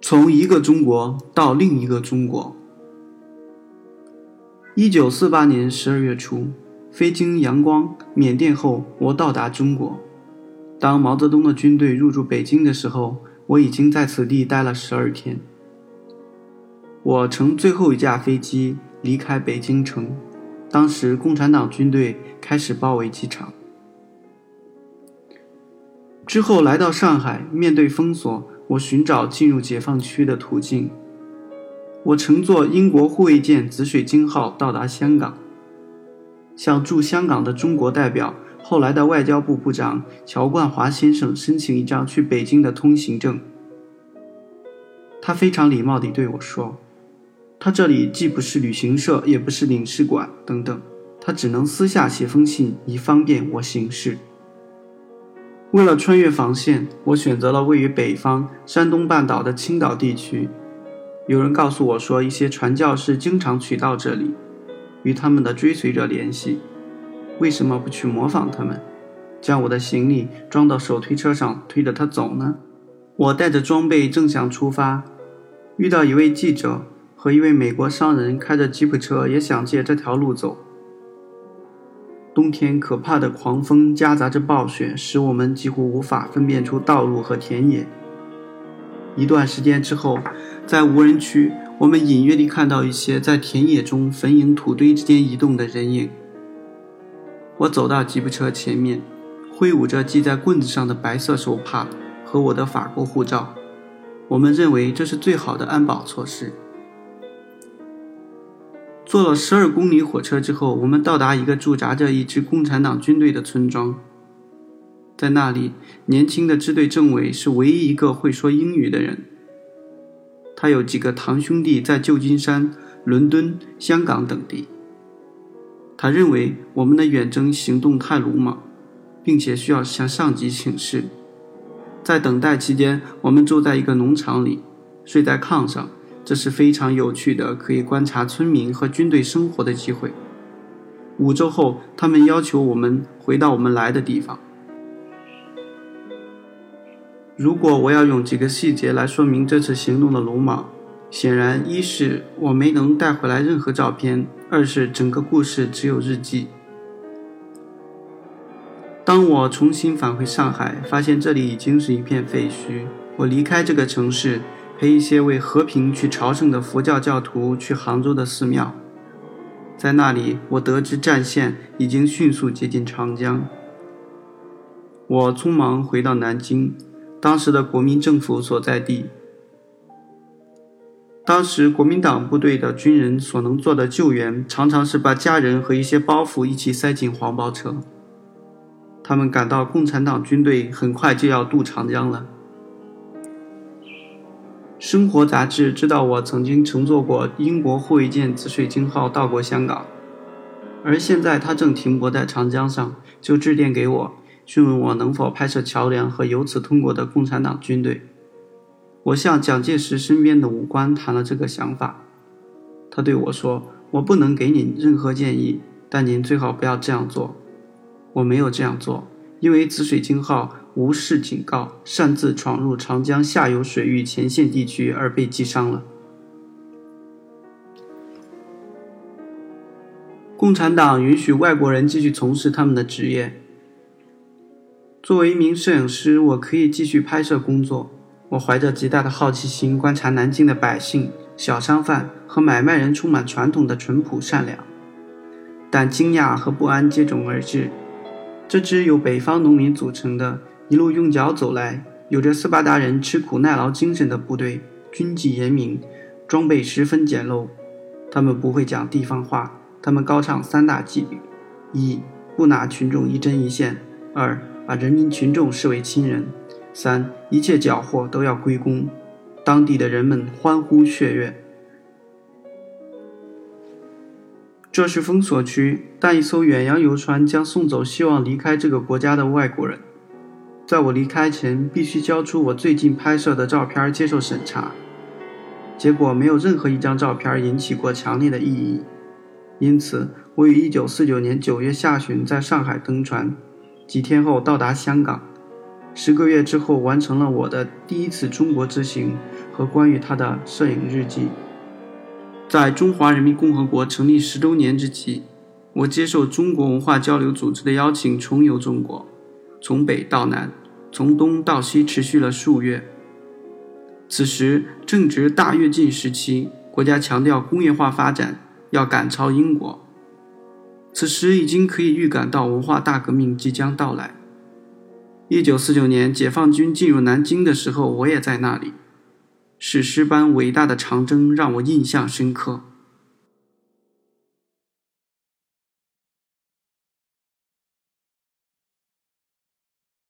从一个中国到另一个中国。一九四八年十二月初，飞经阳光、缅甸后，我到达中国。当毛泽东的军队入驻北京的时候，我已经在此地待了十二天。我乘最后一架飞机离开北京城，当时共产党军队开始包围机场。之后来到上海，面对封锁。我寻找进入解放区的途径。我乘坐英国护卫舰“紫水晶号”到达香港，向驻香港的中国代表、后来的外交部部长乔冠华先生申请一张去北京的通行证。他非常礼貌地对我说：“他这里既不是旅行社，也不是领事馆，等等，他只能私下写封信，以方便我行事。”为了穿越防线，我选择了位于北方山东半岛的青岛地区。有人告诉我说，一些传教士经常去到这里，与他们的追随者联系。为什么不去模仿他们，将我的行李装到手推车上，推着它走呢？我带着装备正想出发，遇到一位记者和一位美国商人开着吉普车，也想借这条路走。冬天可怕的狂风夹杂着暴雪，使我们几乎无法分辨出道路和田野。一段时间之后，在无人区，我们隐约地看到一些在田野中坟茔土堆之间移动的人影。我走到吉普车前面，挥舞着系在棍子上的白色手帕和我的法国护照。我们认为这是最好的安保措施。坐了十二公里火车之后，我们到达一个驻扎着一支共产党军队的村庄。在那里，年轻的支队政委是唯一一个会说英语的人。他有几个堂兄弟在旧金山、伦敦、香港等地。他认为我们的远征行动太鲁莽，并且需要向上级请示。在等待期间，我们住在一个农场里，睡在炕上。这是非常有趣的，可以观察村民和军队生活的机会。五周后，他们要求我们回到我们来的地方。如果我要用几个细节来说明这次行动的鲁莽，显然一是我没能带回来任何照片，二是整个故事只有日记。当我重新返回上海，发现这里已经是一片废墟。我离开这个城市。陪一些为和平去朝圣的佛教教徒去杭州的寺庙，在那里，我得知战线已经迅速接近长江。我匆忙回到南京，当时的国民政府所在地。当时国民党部队的军人所能做的救援，常常是把家人和一些包袱一起塞进黄包车。他们感到共产党军队很快就要渡长江了。生活杂志知道我曾经乘坐过英国护卫舰“紫水晶号”到过香港，而现在它正停泊在长江上，就致电给我，询问我能否拍摄桥梁和由此通过的共产党军队。我向蒋介石身边的武官谈了这个想法，他对我说：“我不能给你任何建议，但您最好不要这样做。”我没有这样做，因为“紫水晶号”。无视警告，擅自闯入长江下游水域前线地区而被击伤了。共产党允许外国人继续从事他们的职业。作为一名摄影师，我可以继续拍摄工作。我怀着极大的好奇心观察南京的百姓、小商贩和买卖人，充满传统的淳朴善良。但惊讶和不安接踵而至。这支由北方农民组成的。一路用脚走来，有着斯巴达人吃苦耐劳精神的部队，军纪严明，装备十分简陋。他们不会讲地方话，他们高唱三大纪律：一、不拿群众一针一线；二、把人民群众视为亲人；三、一切缴获都要归公。当地的人们欢呼雀跃。这是封锁区，但一艘远洋游船将送走希望离开这个国家的外国人。在我离开前，必须交出我最近拍摄的照片接受审查。结果没有任何一张照片引起过强烈的异议，因此我于1949年9月下旬在上海登船，几天后到达香港。十个月之后，完成了我的第一次中国之行和关于他的摄影日记。在中华人民共和国成立十周年之际，我接受中国文化交流组织的邀请，重游中国，从北到南，从东到西，持续了数月。此时正值大跃进时期，国家强调工业化发展，要赶超英国。此时已经可以预感到文化大革命即将到来。一九四九年，解放军进入南京的时候，我也在那里。史诗般伟大的长征让我印象深刻。